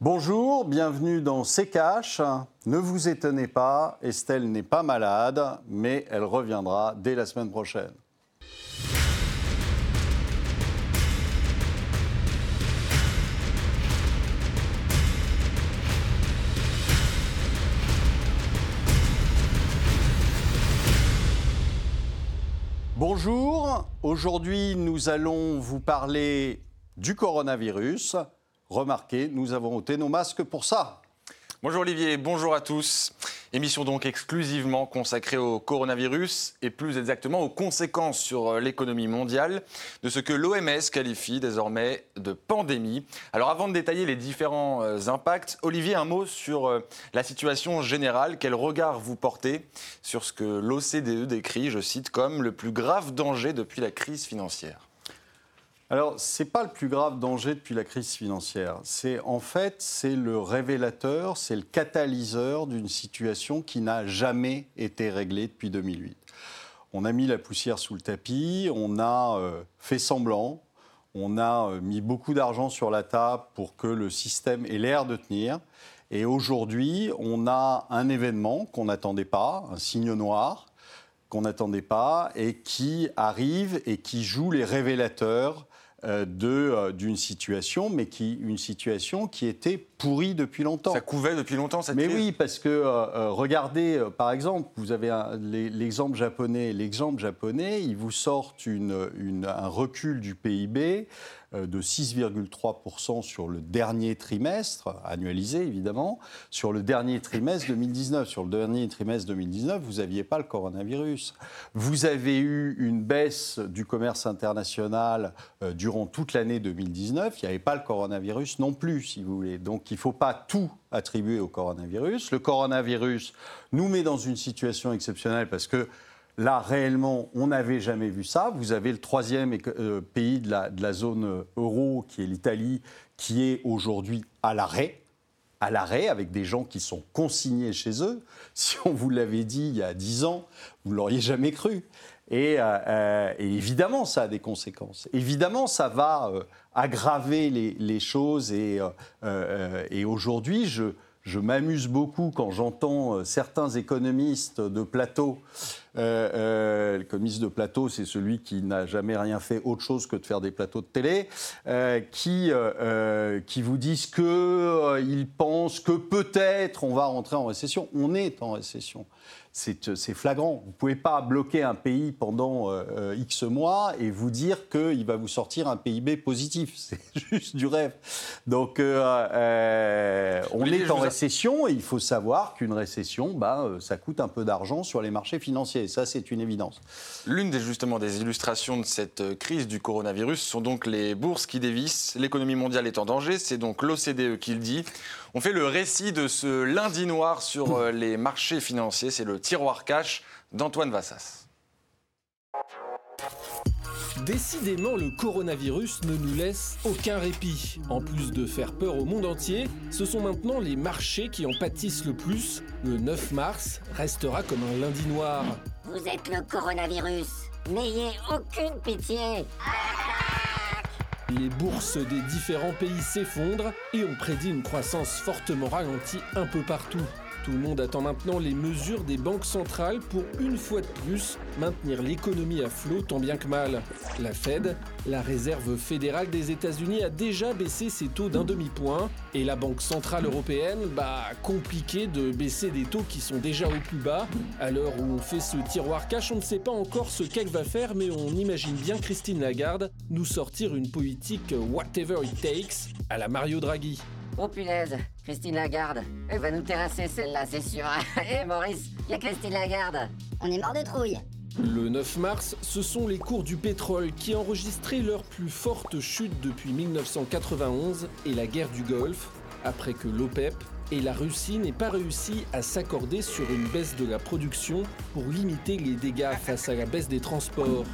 Bonjour, bienvenue dans C'est. Ne vous étonnez pas, Estelle n'est pas malade, mais elle reviendra dès la semaine prochaine. Bonjour, aujourd'hui nous allons vous parler du coronavirus. Remarquez, nous avons ôté nos masques pour ça. Bonjour Olivier, bonjour à tous. Émission donc exclusivement consacrée au coronavirus et plus exactement aux conséquences sur euh, l'économie mondiale de ce que l'OMS qualifie désormais de pandémie. Alors avant de détailler les différents euh, impacts, Olivier, un mot sur euh, la situation générale. Quel regard vous portez sur ce que l'OCDE décrit, je cite, comme le plus grave danger depuis la crise financière? Alors, ce n'est pas le plus grave danger depuis la crise financière. C'est en fait, c'est le révélateur, c'est le catalyseur d'une situation qui n'a jamais été réglée depuis 2008. On a mis la poussière sous le tapis, on a euh, fait semblant, on a euh, mis beaucoup d'argent sur la table pour que le système ait l'air de tenir. Et aujourd'hui, on a un événement qu'on n'attendait pas, un signe noir qu'on n'attendait pas et qui arrive et qui joue les révélateurs d'une situation, mais qui, une situation qui était pourrie depuis longtemps. Ça couvait depuis longtemps cette Mais oui, parce que euh, regardez, par exemple, vous avez l'exemple japonais. L'exemple japonais, il vous sort une, un recul du PIB euh, de 6,3% sur le dernier trimestre, annualisé évidemment, sur le dernier trimestre 2019. Sur le dernier trimestre 2019, vous n'aviez pas le coronavirus. Vous avez eu une baisse du commerce international euh, durant toute l'année 2019. Il n'y avait pas le coronavirus non plus, si vous voulez. Donc il ne faut pas tout attribuer au coronavirus. Le coronavirus nous met dans une situation exceptionnelle parce que Là, réellement, on n'avait jamais vu ça. Vous avez le troisième euh, pays de la, zone euh, euro, qui est l'Italie, qui est aujourd'hui à l'arrêt à l'arrêt avec des gens qui sont consignés chez eux. Si on vous l'avait dit il y a dix ans, vous ne l'auriez jamais cru. Euh, et, évidemment, ça a des conséquences. Évidemment, ça va aggraver les, choses. Et, aujourd'hui, je m'amuse beaucoup quand j'entends certains économistes de plateau euh, euh, l'économiste de plateau, c'est celui qui n'a jamais rien fait autre chose que de faire des plateaux de télé, euh, qui, qui vous disent qu'ils pensent que peut-être on va rentrer en récession. On est en récession. Euh, c'est flagrant. Vous ne pouvez pas bloquer un pays pendant euh, euh, X mois et vous dire qu'il va vous sortir un PIB positif. C'est juste du rêve. Donc, on est en récession et il faut savoir qu'une récession, bah, ça coûte un peu d'argent sur les marchés financiers. Ça, c'est une évidence. L'une des, justement des illustrations de cette crise du coronavirus sont donc les bourses qui dévissent. L'économie mondiale est en danger. C'est donc l'OCDE qui le dit. On fait le récit de ce lundi noir sur euh, les marchés financiers. C'est le tiroir cash d'Antoine Vassas. Décidément, le coronavirus ne nous laisse aucun répit. En plus de faire peur au monde entier, ce sont maintenant les marchés qui en pâtissent le plus. Le 9 mars restera comme un lundi noir. Vous êtes le coronavirus. N'ayez aucune pitié. Les bourses des différents pays s'effondrent et on prédit une croissance fortement ralentie un peu partout. Tout le monde attend maintenant les mesures des banques centrales pour une fois de plus maintenir l'économie à flot tant bien que mal. La Fed, la réserve fédérale des États-Unis, a déjà baissé ses taux d'un demi-point et la Banque centrale européenne, bah compliqué de baisser des taux qui sont déjà au plus bas. À l'heure où on fait ce tiroir cash, on ne sait pas encore ce qu'elle va faire, mais on imagine bien Christine Lagarde nous sortir une politique whatever it takes à la Mario Draghi. Oh punaise, Christine Lagarde. Elle va nous terrasser celle-là, c'est sûr. Hé Maurice, y a Christine Lagarde. On est mort de trouille. Le 9 mars, ce sont les cours du pétrole qui enregistraient leur plus forte chute depuis 1991 et la guerre du Golfe, après que l'OPEP et la Russie n'aient pas réussi à s'accorder sur une baisse de la production pour limiter les dégâts face à la baisse des transports.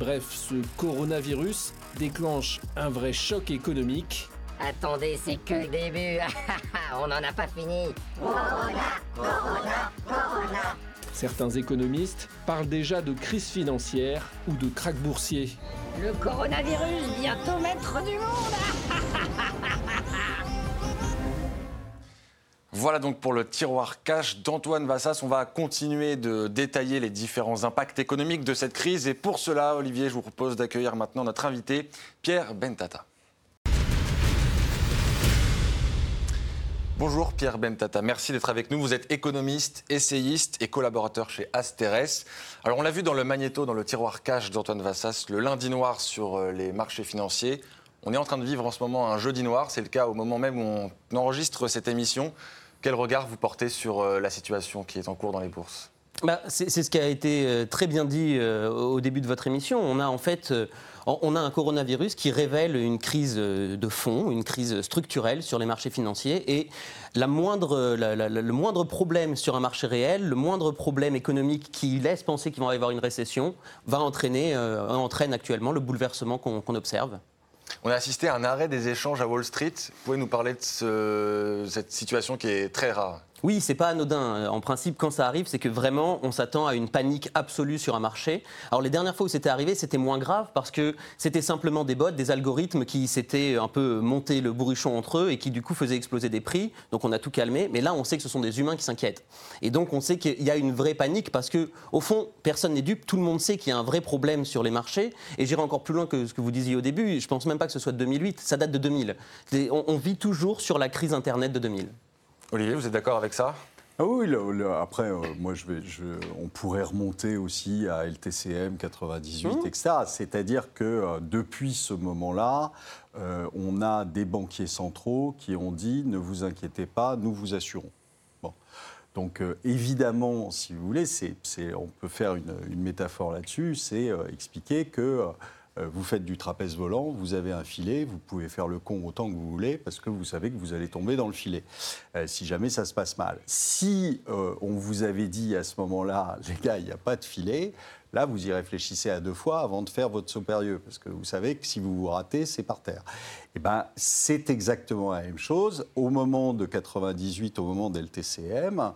Bref, ce coronavirus déclenche un vrai choc économique Attendez, c'est que le début. On n'en a pas fini. Corona, Corona, Corona. Certains économistes parlent déjà de crise financière ou de krach boursier. Le coronavirus, bientôt maître du monde Voilà donc pour le tiroir cash d'Antoine Vassas. On va continuer de détailler les différents impacts économiques de cette crise. Et pour cela, Olivier, je vous propose d'accueillir maintenant notre invité, Pierre Bentata. Bonjour Pierre Bentata, merci d'être avec nous. Vous êtes économiste, essayiste et collaborateur chez Asteres. Alors on l'a vu dans le magnéto, dans le tiroir cash d'Antoine Vassas, le lundi noir sur euh, les marchés financiers. On est en train de vivre en ce moment un jeudi noir, c'est le cas au moment même où on enregistre cette émission. Quel regard vous portez sur euh, la situation qui est en cours dans les bourses? Bah, c'est ce qui a été euh, très bien dit au début de votre émission. On a en fait on a un coronavirus qui révèle une crise de fond, une crise structurelle sur les marchés financiers et le moindre problème sur un marché réel, le moindre problème économique qui laisse penser qu'il va y avoir une récession, va entraîner, euh, entraîne actuellement le bouleversement qu'on observe. On a assisté à un arrêt des échanges à Wall Street. Vous pouvez nous parler de cette situation qui est très rare oui, c'est pas anodin. En principe, quand ça arrive, c'est que vraiment, on s'attend à une panique absolue sur un marché. Alors, les dernières fois où c'était arrivé, c'était moins grave parce que c'était simplement des bots, des algorithmes qui s'étaient un peu monté le bourrichon entre eux et qui, du coup, faisaient exploser des prix. Donc, on a tout calmé. Mais là, on sait que ce sont des humains qui s'inquiètent. Et donc, on sait qu'il y a une vraie panique parce que, au fond, personne n'est dupe. Tout le monde sait qu'il y a un vrai problème sur les marchés. Et j'irai encore plus loin que ce que vous disiez au début. Je pense même pas que ce soit de 2008. Ça date de 2000. On, on vit toujours sur la crise Internet de 2000. Olivier, vous êtes d'accord avec ça? Ah oui, après, euh, moi, je vais, on pourrait remonter aussi à LTCM 98, mmh. etc. C'est-à-dire que euh, depuis ce moment-là, euh, on a des banquiers centraux qui ont dit ne vous inquiétez pas, nous vous assurons. Bon. Donc évidemment, si vous voulez, c'est, on peut faire une, une métaphore là-dessus, c'est expliquer que vous faites du trapèze volant, vous avez un filet, vous pouvez faire le con autant que vous voulez parce que vous savez que vous allez tomber dans le filet euh, si jamais ça se passe mal. Si euh, on vous avait dit à ce moment-là, les gars, il n'y a pas de filet, là vous y réfléchissez à deux fois avant de faire votre saut périlleux parce que vous savez que si vous vous ratez, c'est par terre. Eh ben, c'est exactement la même chose. Au moment de 98, au moment d'LTCM,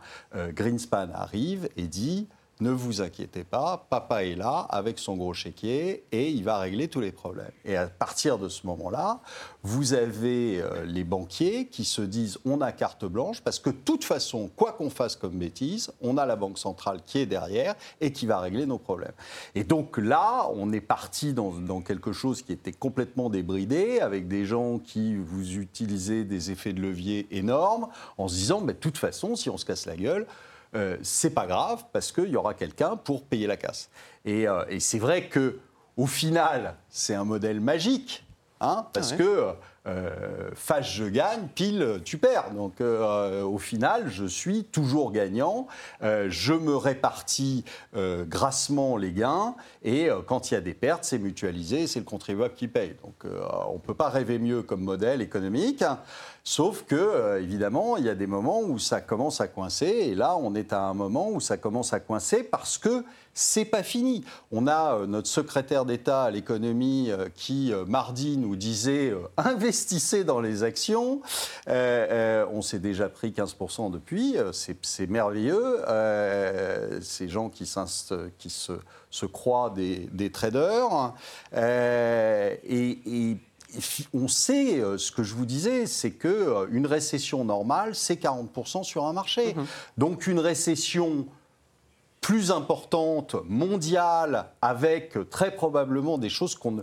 Greenspan arrive et dit ne vous inquiétez pas, papa est là avec son gros chéquier et il va régler tous les problèmes. Et à partir de ce moment-là, vous avez euh, les banquiers qui se disent on a carte blanche parce que de toute façon, quoi qu'on fasse comme bêtise, on a la banque centrale qui est derrière et qui va régler nos problèmes. Et donc là, on est parti dans, quelque chose qui était complètement débridé avec des gens qui vous utilisaient des effets de levier énormes en se disant mais de toute façon, si on se casse la gueule, euh, c'est pas grave parce qu'il y aura quelqu'un pour payer la casse. Et, euh, c'est vrai que au final, c'est un modèle magique, hein, parce ah que euh, face je gagne, pile tu perds. Donc euh, au final, je suis toujours gagnant. je me répartis grassement les gains et quand il y a des pertes, c'est mutualisé, c'est le contribuable qui paye. Donc on ne peut pas rêver mieux comme modèle économique. Sauf que, euh, évidemment, il y a des moments où ça commence à coincer. Et là, on est à un moment où ça commence à coincer parce que c'est pas fini. On a euh, notre secrétaire d'État à l'économie euh, qui, mardi, nous disait investissez dans les actions. on s'est déjà pris 15% depuis. C'est merveilleux. ces gens qui, qui se, se, croient des, des traders. et, et on sait, euh, ce que je vous disais, c'est qu'une euh, récession normale, c'est 40% sur un marché. Mhm. Donc une récession plus importante, mondiale, avec très probablement des choses qu'on ne,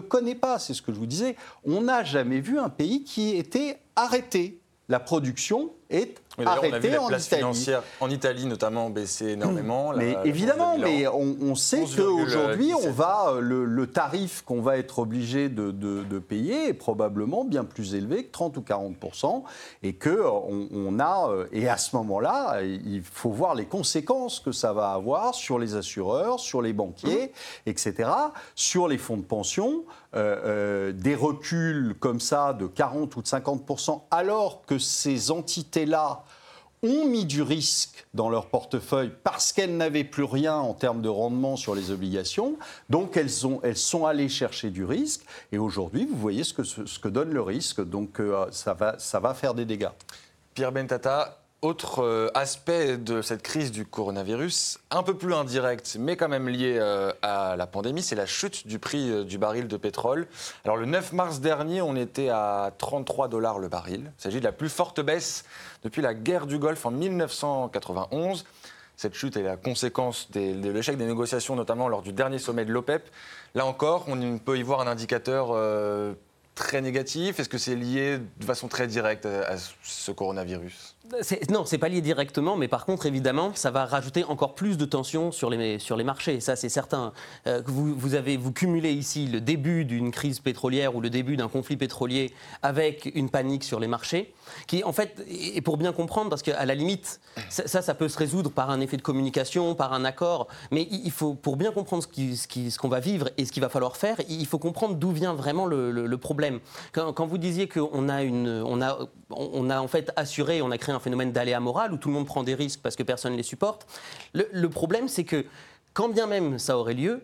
connaît pas, c'est ce que je vous disais. On n'a jamais vu un pays qui était arrêté. La production est arrêté on a vu la place financière en Italie notamment baisser énormément. mais évidemment, mais on, sait qu'aujourd'hui, on va euh, le, tarif qu'on va être obligé de, payer est probablement bien plus élevé que 30 ou 40 et que euh, on, a euh, et à ce moment-là, il faut voir les conséquences que ça va avoir sur les assureurs, sur les banquiers, mmh. etc., sur les fonds de pension. des reculs comme ça de 40 ou de 50% alors que ces entités-là ont mis du risque dans leur portefeuille parce qu'elles n'avaient plus rien en termes de rendement sur les obligations. Donc elles, ont, elles sont allées chercher du risque. Et aujourd'hui, vous voyez ce que, ce que donne le risque. Donc euh, ça, va, ça va faire des dégâts. Pierre Bentata, Autre euh, aspect de cette crise du coronavirus, un peu plus indirect, mais quand même lié euh, à la pandémie, c'est la chute du prix euh, du baril de pétrole. Alors le 9 mars dernier, on était à 33 dollars le baril. Il s'agit de la plus forte baisse depuis la guerre du Golfe en 1991. Cette chute est la conséquence de l'échec des négociations, notamment lors du dernier sommet de l'OPEP. Là encore, on peut y voir un indicateur très négatif. Est-ce que c'est lié de façon très directe à, ce coronavirus? Non, c'est pas lié directement, mais par contre, évidemment, ça va rajouter encore plus de tension sur les, sur les marchés. Ça, c'est certain. Euh, vous, avez, vous cumulez ici le début d'une crise pétrolière ou le début d'un conflit pétrolier avec une panique sur les marchés, qui, en fait, et pour bien comprendre, parce qu'à la limite, ça, ça, peut se résoudre par un effet de communication, par un accord, mais il faut, pour bien comprendre ce qu'on va vivre et ce qu'il va falloir faire, il faut comprendre d'où vient vraiment le, problème. Quand, vous disiez qu'on a, on a, en fait assuré, on a créé un phénomène d'aléa moral où tout le monde prend des risques parce que personne ne les supporte, le problème c'est que quand bien même ça aurait lieu,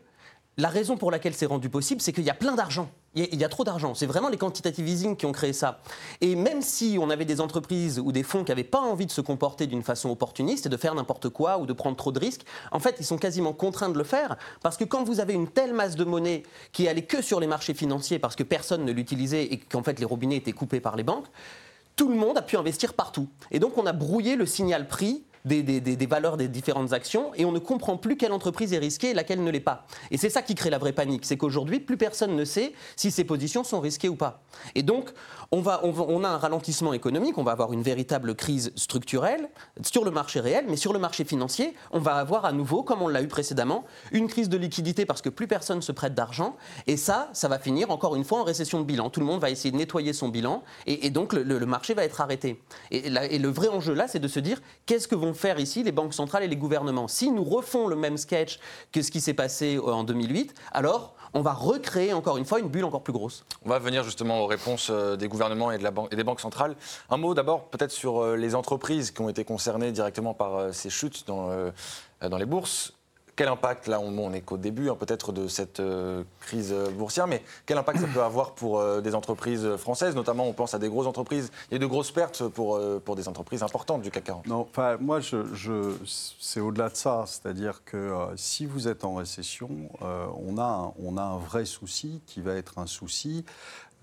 la raison pour laquelle c'est rendu possible, c'est qu'il y a plein d'argent. Il y a- trop d'argent. C'est vraiment les quantitative easing qui ont créé ça. Et même si on avait des entreprises ou des fonds qui n'avaient pas envie de se comporter d'une façon opportuniste et de faire n'importe quoi ou de prendre trop de risques, en fait, ils sont quasiment contraints de le faire parce que quand vous avez une telle masse de monnaie qui allait que sur les marchés financiers parce que personne ne l'utilisait et qu'en fait les robinets étaient coupés par les banques, tout le monde a pu investir partout. Et donc on a brouillé le signal prix des, des- des- valeurs des différentes actions et on ne comprend plus quelle entreprise est risquée et laquelle ne l'est pas. Et c'est ça qui crée la vraie panique, c'est qu'aujourd'hui, plus personne ne sait si ces positions sont risquées ou pas. Et donc, on, va, on, a un ralentissement économique, on va avoir une véritable crise structurelle sur le marché réel, mais sur le marché financier, on va avoir à nouveau, comme on l'a eu précédemment, une crise de liquidité parce que plus personne se prête d'argent. Et ça, ça va finir encore une fois en récession de bilan. Tout le monde va essayer de nettoyer son bilan et, donc le, marché va être arrêté. Et, et le vrai enjeu là, c'est de se dire qu'est-ce que vont faire ici les banques centrales et les gouvernements Si nous refont le même sketch que ce qui s'est passé euh, en 2008, alors on va recréer encore une fois une bulle encore plus grosse. On va venir justement aux réponses euh, des gouvernements et, de la et des banques centrales. Un mot d'abord peut-être sur euh, les entreprises qui ont été concernées directement par ces chutes dans, dans les bourses. Quel impact, là on, on est qu'au début hein, peut-être de cette euh, crise euh, boursière, mais quel impact ça peut avoir pour euh, des entreprises françaises? Notamment on pense à des grosses entreprises, il y a de grosses pertes pour, euh, pour des entreprises importantes du CAC 40. Non, enfin, moi, je, je- c'est au-delà de ça. C'est-à-dire que euh, si vous êtes en récession, euh, on, a un, on a un vrai souci qui va être un souci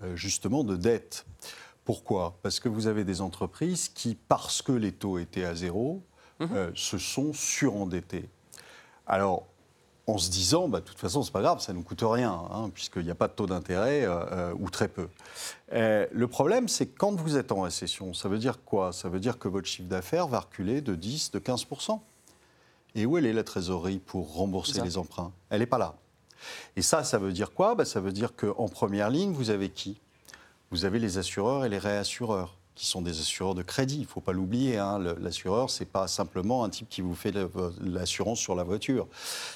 euh, justement de dette. Pourquoi? Parce que vous avez des entreprises qui, parce que les taux étaient à zéro, euh, se sont surendettées. Alors, en se disant, bah, de toute façon, c'est pas grave, ça ne nous coûte rien, hein, puisqu'il n'y a pas de taux d'intérêt euh, euh, ou très peu. Euh, le problème, c'est que quand vous êtes en récession, ça veut dire quoi? Ça veut dire que votre chiffre d'affaires va reculer de 10, de 15 Et où elle est la trésorerie pour rembourser les emprunts? Elle n'est pas là. Et ça, ça veut dire quoi? Bah, Ça veut dire qu'en première ligne, vous avez qui? Vous avez les assureurs et les réassureurs qui sont des assureurs de crédit. Il ne faut pas l'oublier. hein. L'assureur, ce n'est pas simplement un type qui vous fait l'assurance sur la voiture.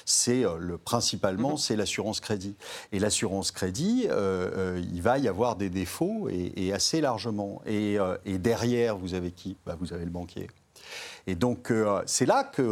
C'est euh, le, principalement, c'est l'assurance crédit. Et l'assurance crédit, euh, euh, il va y avoir des défauts et, et assez largement. Et, euh, et derrière, vous avez qui? Bah, Vous avez le banquier. Et donc, euh, c'est là qu'on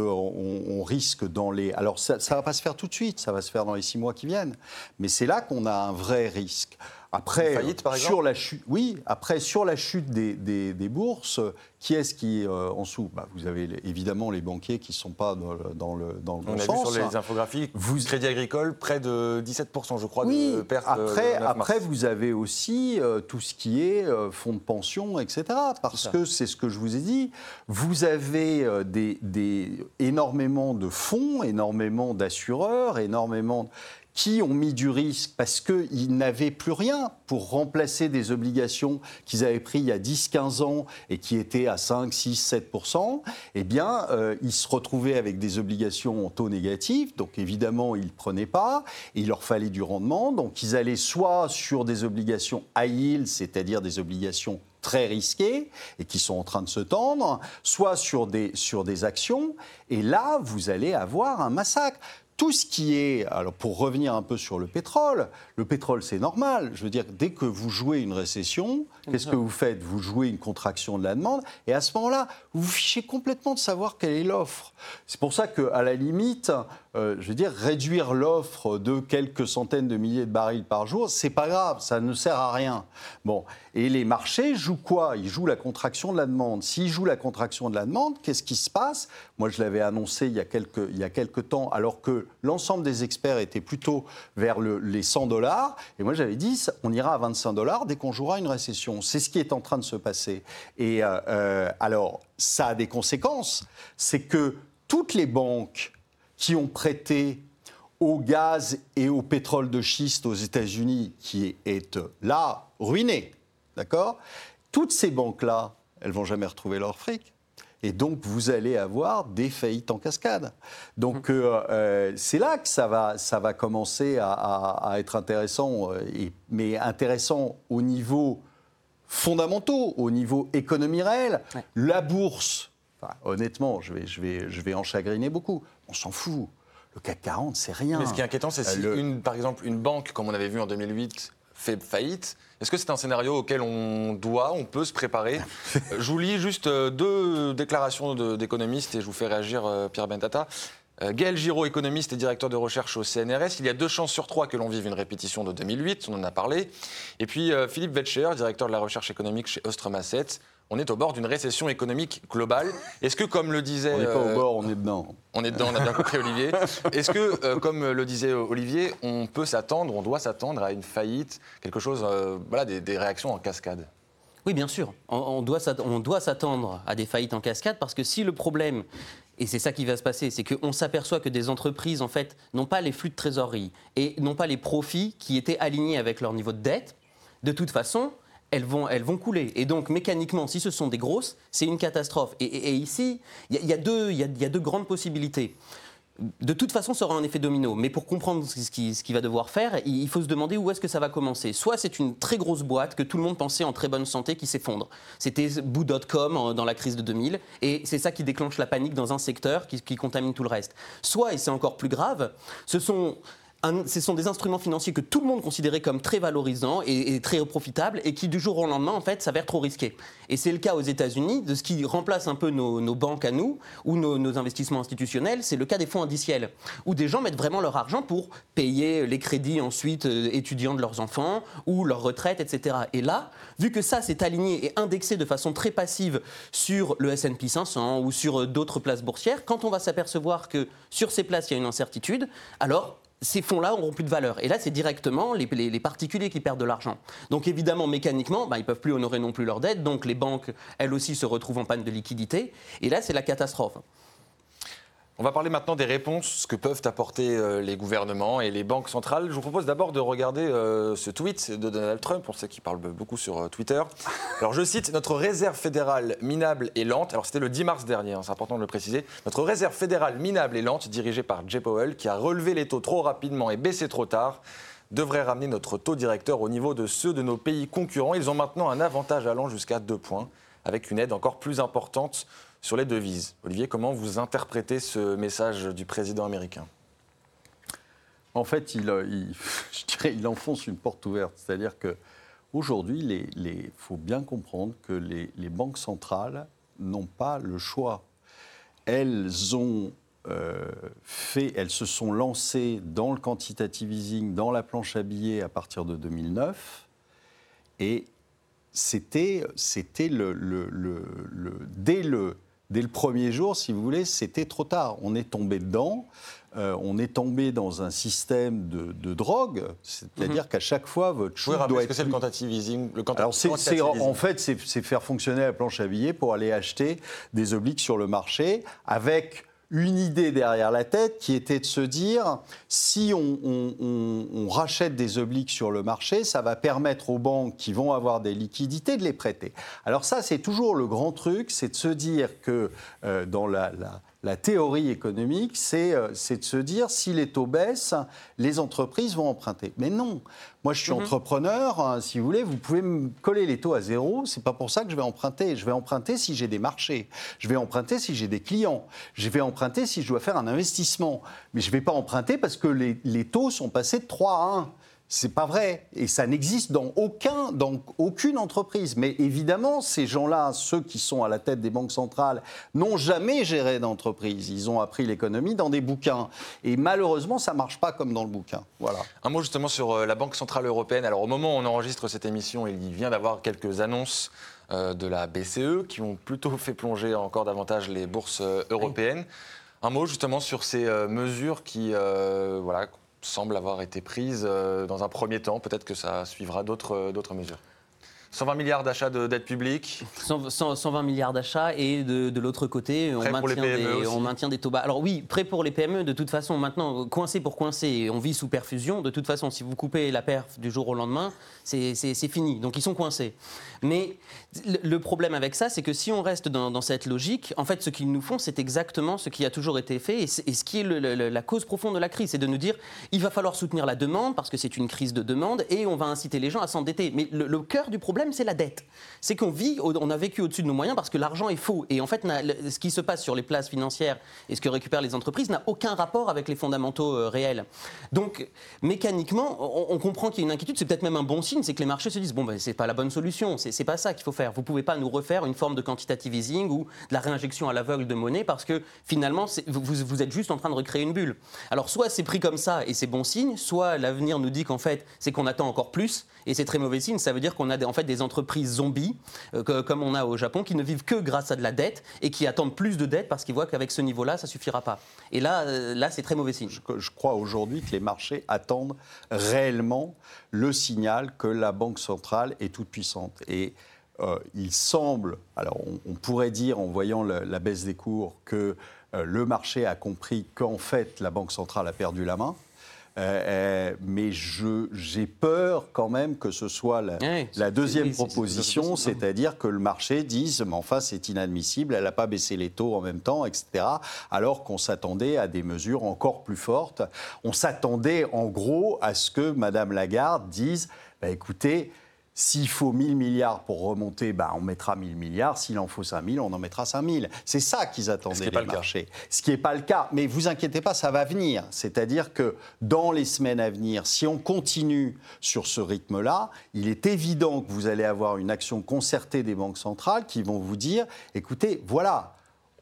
on risque dans les... Alors, ça ne va pas se faire tout de suite, ça va se faire dans les six mois qui viennent. Mais c'est là qu'on a un vrai risque. Après, faillite, par sur la chute, oui. Après, sur la chute des, des- des bourses, qui est-ce qui euh, en souffre bah, Vous avez évidemment les banquiers qui ne sont pas dans le, dans le, dans le On bon a sens. vu sur les infographies, Vous- Crédit Agricole, près de 17%, je crois, Oui, de pertes. euh, après, le 9 mars. après vous avez aussi euh, tout ce qui est euh, fonds de pension, etc. Parce que c'est ce que je vous ai dit, vous avez des, des- énormément de fonds, énormément d'assureurs, énormément qui ont mis du risque parce qu'ils n'avaient plus rien pour remplacer des obligations qu'ils avaient prises il y a 10-15 ans et qui étaient à 5, 6, 7% eh bien, euh, ils se retrouvaient avec des obligations en taux négatif, donc évidemment, ils ne prenaient pas, et il leur fallait du rendement, donc ils allaient soit sur des obligations high yield, c'est-à-dire des obligations très risquées et qui sont en train de se tendre, soit sur des, sur des actions, et là, vous allez avoir un massacre tout ce qui est, alors pour revenir un peu sur le pétrole, le pétrole c'est normal. Je veux dire, dès que vous jouez une récession, qu'est-ce que vous faites? Vous jouez une contraction de la demande, et à ce moment-là, vous vous fichez complètement de savoir quelle est l'offre. C'est pour ça qu'à la limite, euh, je veux dire, réduire l'offre de quelques centaines de milliers de barils par jour, c'est pas grave, ça ne sert à rien. Bon, et les marchés jouent quoi? Ils jouent la contraction de la demande. S'ils jouent la contraction de la demande, qu'est-ce qui se passe? Moi, je l'avais annoncé il y a quelques, temps, alors que l'ensemble des experts étaient plutôt vers le, les 100 dollars. Et moi, j'avais dit, on ira à 25 dollars dès qu'on jouera une récession. C'est ce qui est en train de se passer. Et euh, euh, alors, ça a des conséquences. C'est que toutes les banques qui ont prêté au gaz et au pétrole de schiste aux États-Unis, qui est là ruiné, d'accord? Toutes ces banques-là, elles vont jamais retrouver leur fric. Et donc, vous allez avoir des faillites en cascade. Donc, euh, euh, c'est là que ça va, ça va commencer à, à- à être intéressant, euh, et- mais intéressant au niveau fondamentaux, au niveau économie réelle. Ouais. La bourse, enfin, honnêtement, je vais, je, vais, je vais en chagriner beaucoup. On s'en fout. Le CAC 40, c'est rien. Mais ce qui est inquiétant, c'est si, Euh, le- une, par exemple, une banque, comme on avait vu en 2008, fait faillite. Est-ce que c'est un scénario auquel on doit, on peut se préparer? Je vous lis juste euh, deux déclarations d'économistes et je vous fais réagir, euh, Pierre Bentata. Gaël Giraud, économiste et directeur de recherche au CNRS, il y a deux chances sur trois que l'on vive une répétition de 2008, on en a parlé. Et puis Philippe Vetcher, directeur de la recherche économique chez Ostrom Asset, on est au bord d'une récession économique globale. Est-ce que, comme le disait... On n'est pas euh, au bord, on est dedans. on est dedans, on a bien compris Olivier. Est-ce que, euh, comme le disait Olivier, on peut s'attendre, on doit s'attendre à une faillite, quelque chose, euh, voilà, des, des réactions en cascade? Oui, bien sûr. On doit s'attendre à des faillites en cascade parce que si le problème, et c'est ça qui va se passer, c'est qu'on s'aperçoit que des entreprises, en fait, n'ont pas les flux de trésorerie et n'ont pas les profits qui étaient alignés avec leur niveau de dette, de toute façon, elles vont, elles vont couler. Et donc, mécaniquement, si ce sont des grosses, c'est une catastrophe. Et, ici, il y, y a deux- grandes possibilités. De toute façon, ça aura un effet domino. Mais pour comprendre ce qui- ce qu'il va devoir faire, il faut se demander où est-ce que ça va commencer. Soit c'est une très grosse boîte que tout le monde pensait en très bonne santé qui s'effondre. C'était Boo.com en- dans la crise de 2000. Et c'est ça qui déclenche la panique dans un secteur qui, qui contamine tout le reste. Soit, et c'est encore plus grave, ce sont ce sont des instruments financiers que tout le monde considérait comme très valorisants et, très profitables et qui du jour au lendemain en fait s'avèrent trop risqués. Et c'est le cas aux États-Unis de ce qui remplace un peu nos, banques à nous ou nos, investissements institutionnels, c'est le cas des fonds indiciels où des gens mettent vraiment leur argent pour payer les crédits ensuite euh, étudiants de leurs enfants ou leur retraite, etc. Et là, vu que ça c'est aligné et indexé de façon très passive sur le S&P 500 ou sur euh, d'autres places boursières, quand on va s'apercevoir que sur ces places il y a une incertitude, alors ces fonds-là auront plus de valeur. Et là, c'est directement les, particuliers qui perdent de l'argent. Donc évidemment, mécaniquement, bah, ils ne peuvent plus honorer non plus leurs dettes. Donc les banques, elles aussi, se retrouvent en panne de liquidité. Et là, c'est la catastrophe. On va parler maintenant des réponses que peuvent apporter euh, les gouvernements et les banques centrales. Je vous propose d'abord de regarder euh, ce tweet de Donald Trump, on sait qu'il parle beaucoup sur euh, Twitter. Alors je cite, notre réserve fédérale minable et lente, alors c'était le 10 mars dernier, hein, c'est important de le préciser, notre réserve fédérale minable et lente, dirigée par Jay Powell, qui a relevé les taux trop rapidement et baissé trop tard, devrait ramener notre taux directeur au niveau de ceux de nos pays concurrents. Ils ont maintenant un avantage allant jusqu'à 2 points, avec une aide encore plus importante sur les devises. Olivier, comment vous interprétez ce message du président américain? En fait, il, euh, je dirais, il enfonce une porte ouverte. C'est-à-dire que aujourd'hui, il faut bien comprendre que les, banques centrales n'ont pas le choix. Elles ont euh, fait, elles se sont lancées dans le quantitative easing, dans la planche à billets à partir de 2009, et c'était, c'était le- dès le dès le premier jour, si vous voulez, c'était trop tard. On est tombé dedans. Euh, on est tombé dans un système de, de drogue, c'est-à-dire qu'à chaque fois, votre chute rappeler doit ce que être c'est le quantitative easing le alors, c'est, en fait, c'est, c'est faire fonctionner la planche à billets pour aller acheter des obliques sur le marché avec une idée derrière la tête qui était de se dire si on, rachète des obliques sur le marché, ça va permettre aux banques qui vont avoir des liquidités de les prêter. Alors ça, c'est toujours le grand truc, c'est de se dire que euh, dans la- la théorie économique, c'est, euh, c'est de se dire si les taux baissent, les entreprises vont emprunter. Mais non, moi je suis entrepreneur, hein, si vous voulez, vous pouvez me coller les taux à zéro, c'est pas pour ça que je vais emprunter. Je vais emprunter si j'ai des marchés, je vais emprunter si j'ai des clients, je vais emprunter si je dois faire un investissement. Mais je ne vais pas emprunter parce que les, les taux sont passés de 3 à 1. C'est pas vrai. Et ça n'existe dans, aucun, dans aucune entreprise. Mais évidemment, ces gens-là, ceux qui sont à la tête des banques centrales, n'ont jamais géré d'entreprise. Ils ont appris l'économie dans des bouquins. Et malheureusement, ça ne marche pas comme dans le bouquin. Voilà. Un mot justement sur euh, la Banque Centrale Européenne. Alors, au moment où on enregistre cette émission, il vient d'avoir quelques annonces euh, de la BCE qui ont plutôt fait plonger encore davantage les bourses euh, européennes. Un mot justement sur ces mesures qui voilà, semble avoir été prise euh, dans un premier temps. Peut-être que ça suivra d'autres euh, mesures. 120 milliards d'achats de dette publique 120 milliards d'achats et de, l'autre côté, on maintient, des, on maintient, des, taux bas. Alors oui, prêt pour les PME, de toute façon, maintenant, coincé pour coincer, on vit sous perfusion. De toute façon, si vous coupez la perf du jour au lendemain, c'est fini. Donc ils sont coincés. Mais le problème avec ça, c'est que si on reste dans, cette logique, en fait, ce qu'ils nous font, c'est exactement ce qui a toujours été fait et, ce qui est la cause profonde de la crise, c'est de nous dire il va falloir soutenir la demande parce que c'est une crise de demande et on va inciter les gens à s'endetter. Mais le cœur du problème, c'est la dette. C'est qu'on vit, on a vécu au-dessus de nos moyens parce que l'argent est faux. Et en fait, ce qui se passe sur les places financières et ce que récupèrent les entreprises n'a aucun rapport avec les fondamentaux euh, réels. Donc, mécaniquement, on, comprend qu'il y a une inquiétude. C'est peut-être même un bon signe, c'est que les marchés se disent bon, ben, c'est pas la bonne solution. C'est pas ça qu'il faut faire. Vous pouvez pas nous refaire une forme de quantitative easing ou de la réinjection à l'aveugle de monnaie parce que finalement, vous, êtes juste en train de recréer une bulle. Alors, soit c'est pris comme ça et c'est bon signe, soit l'avenir nous dit qu'en fait, c'est qu'on attend encore plus et c'est très mauvais signe. Ça veut dire qu'on a en fait des entreprises zombies, euh, comme on a au Japon, qui ne vivent que grâce à de la dette et qui attendent plus de dette parce qu'ils voient qu'avec ce niveau-là, ça suffira pas. Et là, euh, là c'est très mauvais signe. Je, crois aujourd'hui que les marchés attendent réellement le signal que la Banque centrale est toute puissante. Et euh, il semble, alors on, pourrait dire en voyant la baisse des cours que le marché a compris qu'en fait la Banque centrale a perdu la main. Euh, euh, mais j'ai peur quand même que ce soit la, deuxième proposition, c'est-à-dire que le marché dise, mais enfin c'est inadmissible, elle n'a pas baissé les taux en même temps, etc. Alors qu'on s'attendait à des mesures encore plus fortes. On s'attendait en gros à ce que Madame Lagarde dise, bah, écoutez, s'il faut 1000 milliards pour remonter, bah, on mettra 1000 milliards. S'il en faut 5000, on en mettra 5000. C'est ça qu'ils attendaient les marchés. Ce qui n'est pas le cas. Mais vous inquiétez pas, ça va venir. C'est-à-dire que dans les semaines à venir, si on continue sur ce rythme-là, il est évident que vous allez avoir une action concertée des banques centrales qui vont vous dire, écoutez, voilà,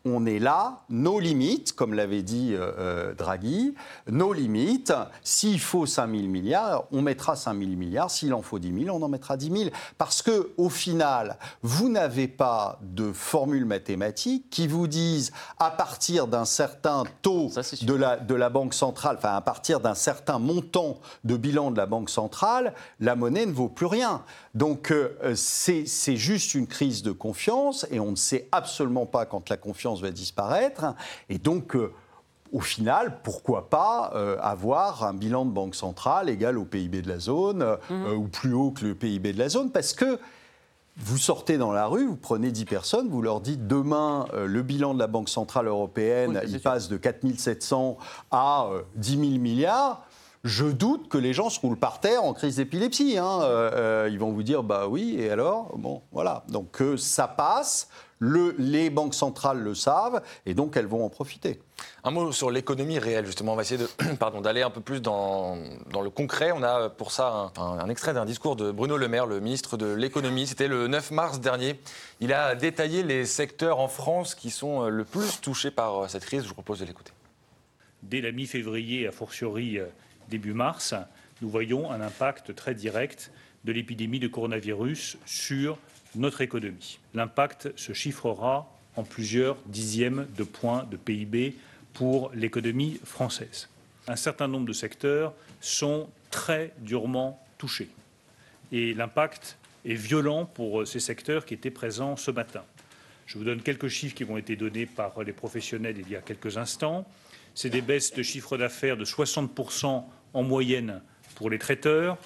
on est là, nos limites, comme l'avait dit euh, euh, Draghi, nos limites, s'il faut 5 000 milliards, on mettra 5 000 milliards, s'il en faut 10 000, on en mettra 10 000. Parce que, au final, vous n'avez pas de formule mathématique qui vous dise, à partir d'un certain taux de, la, de la Banque centrale, enfin, à partir d'un certain montant de bilan de la Banque centrale, la monnaie ne vaut plus rien. Donc, euh, c'est juste une crise de confiance et on ne sait absolument pas quand la confiance va disparaître. Et donc, euh, au final, pourquoi pas euh, avoir un bilan de banque centrale égal au PIB de la zone euh, mhm. ou plus haut que le PIB de la zone Parce que vous sortez dans la rue, vous prenez 10 personnes, vous leur dites demain, le bilan de la Banque Centrale Européenne, il passe de 4 700 à 10 000 milliards. Je doute que les gens se roulent par terre en crise d'épilepsie. Hein. ils vont vous dire, bah oui, et alors? Bon, voilà. Donc ça passe les banques centrales le savent et donc elles vont en profiter. Un mot sur l'économie réelle, justement. On va essayer d'aller un peu plus dans, le concret. On a pour ça un, extrait d'un discours de Bruno Le Maire, le ministre de l'économie. C'était le 9 mars dernier. Il a détaillé les secteurs en France qui sont le plus touchés par cette crise. Je vous propose de l'écouter. Dès la mi-février, a fortiori euh, début mars, nous voyons un impact très direct de l'épidémie de coronavirus sur notre économie. L'impact se chiffrera en plusieurs dixièmes de points de PIB pour l'économie française. Un certain nombre de secteurs sont très durement touchés et l'impact est violent pour ces secteurs qui étaient présents ce matin. Je vous donne quelques chiffres qui vont été donnés par les professionnels il y a quelques instants. C'est des baisses de chiffre d'affaires de 60% en moyenne pour les traiteurs,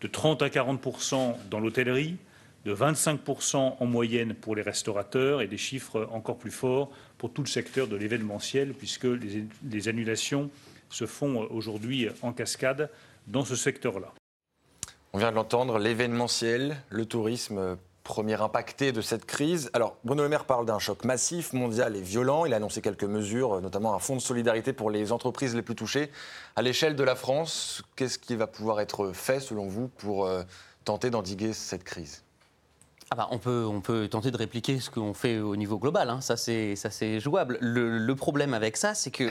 de 30 à 40% dans l'hôtellerie, de 25% en moyenne pour les restaurateurs et des chiffres encore plus forts pour tout le secteur de l'événementiel, puisque les, annulations se font aujourd'hui en cascade dans ce secteur-là. On vient de l'entendre, l'événementiel, le tourisme premier impacté de cette crise. Alors, Bruno Le Maire parle d'un choc massif, mondial et violent. Il a annoncé quelques mesures, notamment un fonds de solidarité pour les entreprises les plus touchées. À l'échelle de la France, qu'est-ce qui va pouvoir être fait, selon vous, pour euh, tenter d'endiguer cette crise? Ah bah, on, peut, on peut tenter de répliquer ce qu'on fait au niveau global, hein. ça c'est jouable. Le, le, problème avec ça, c'est que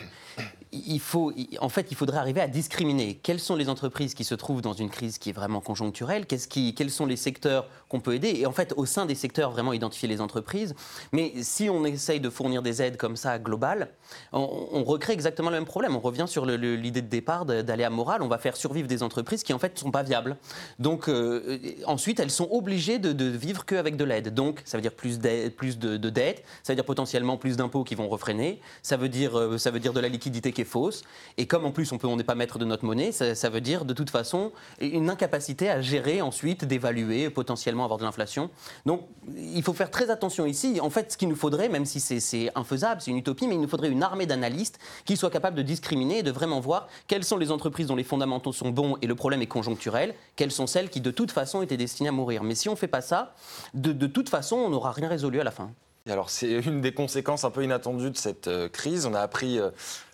il faut, en fait, il faudrait arriver à discriminer quelles sont les entreprises qui se trouvent dans une crise qui est vraiment conjoncturelle, quels sont les secteurs qu'on peut aider, et en fait, au sein des secteurs, vraiment identifier les entreprises. Mais si on essaye de fournir des aides comme ça globales, on, recrée exactement le même problème. On revient sur l'idée de départ d'aller à morale. On va faire survivre des entreprises qui en fait ne sont pas viables. Donc euh, ensuite, elles sont obligées de, vivre qu'avec de l'aide. Donc ça veut dire plus, de dettes, ça veut dire potentiellement plus d'impôts qui vont refréner, ça veut dire, euh, ça veut dire de la liquidité qui fausse. Et comme en plus on n'est pas maître de notre monnaie, ça, veut dire de toute façon une incapacité à gérer ensuite, d'évaluer, potentiellement avoir de l'inflation. Donc il faut faire très attention ici. En fait, ce qu'il nous faudrait, même si c'est infaisable, c'est une utopie, mais il nous faudrait une armée d'analystes qui soient capables de discriminer et de vraiment voir quelles sont les entreprises dont les fondamentaux sont bons et le problème est conjoncturel, quelles sont celles qui de toute façon étaient destinées à mourir. Mais si on ne fait pas ça, de, de toute façon, on n'aura rien résolu à la fin. Alors c'est une des conséquences un peu inattendues de cette euh, crise. On a appris euh,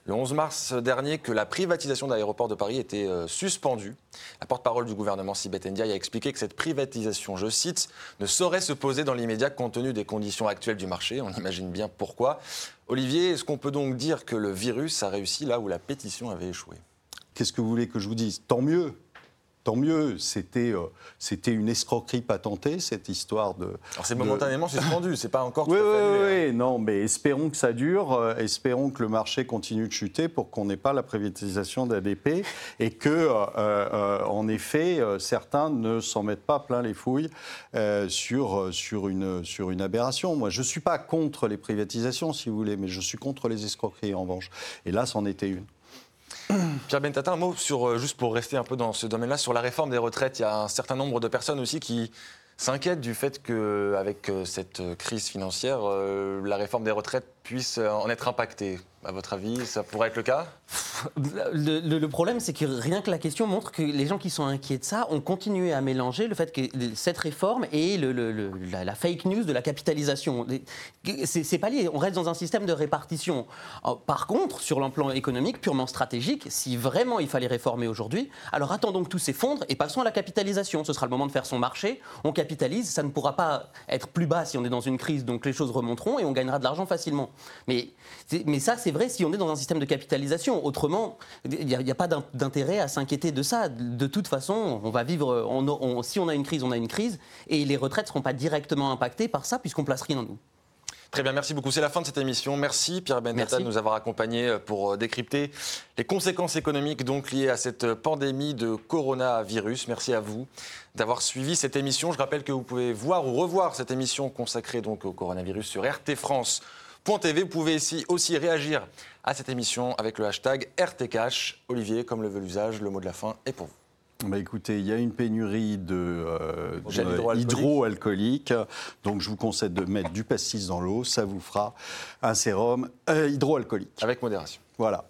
le 11 mars dernier que la privatisation de l'aéroport de Paris était euh, suspendue. La porte-parole du gouvernement, Sibeth Ndiaye, a expliqué que cette privatisation, je cite, ne saurait se poser dans l'immédiat compte tenu des conditions actuelles du marché. On imagine bien pourquoi. Olivier, est-ce qu'on peut donc dire que le virus a réussi là où la pétition avait échoué? Qu'est-ce que vous voulez que je vous dise? Tant mieux tant mieux. C'était euh, c'était une escroquerie patentée, cette histoire de. Alors c'est momentanément suspendu, c'est pas encore. oui, oui, oui, non, mais espérons que ça dure, euh, espérons que le marché continue de chuter pour qu'on n'ait pas la privatisation d'ADP et que, euh, en effet, certains ne s'en mettent pas plein les fouilles sur, sur, une, sur une aberration. Moi, je ne suis pas contre les privatisations, si vous voulez, mais je suis contre les escroqueries, en revanche. Et là, c'en était une. Pierre Bentata, un mot sur, euh, juste pour rester un peu dans ce domaine-là, sur la réforme des retraites. Il y a un certain nombre de personnes aussi qui s'inquiètent du fait qu'avec euh, cette crise financière, euh, la réforme des retraites puisse en être impactée. À votre avis, ça pourrait être le cas? Le, problème, c'est que rien que la question montre que les gens qui sont inquiets de ça ont continué à mélanger le fait que cette réforme et la, fake news de la capitalisation. C'est pas lié. On reste dans un système de répartition. Par contre, sur le plan économique, purement stratégique, si vraiment il fallait réformer aujourd'hui, alors attendons que tout s'effondre et passons à la capitalisation. Ce sera le moment de faire son marché. On capitalise. Ça ne pourra pas être plus bas si on est dans une crise, donc les choses remonteront et on gagnera de l'argent facilement. Mais, mais ça, c'est vrai si on est dans un système de capitalisation. Autrement, il n'y a, pas d'intérêt à s'inquiéter de ça. De toute façon, on va vivre. si on a une crise, on a une crise, et les retraites ne seront pas directement impactées par ça, puisqu'on place rien en nous. Très bien, merci beaucoup. C'est la fin de cette émission. Merci Pierre Benetta de nous avoir accompagnés euh, pour euh, décrypter les conséquences économiques donc liées à cette pandémie de coronavirus. Merci à vous d'avoir suivi cette émission. Je rappelle que vous pouvez voir ou revoir cette émission consacrée donc au coronavirus sur RT France TV. Vous pouvez ici aussi réagir à cette émission avec le hashtag RTCash. Olivier, comme le veut l'usage, le mot de la fin est pour vous. Bah écoutez, il y a une pénurie de, euh, hydroalcoolique. donc je vous conseille de mettre du pastis dans l'eau, ça vous fera un sérum euh, hydroalcoolique. Avec modération. Voilà.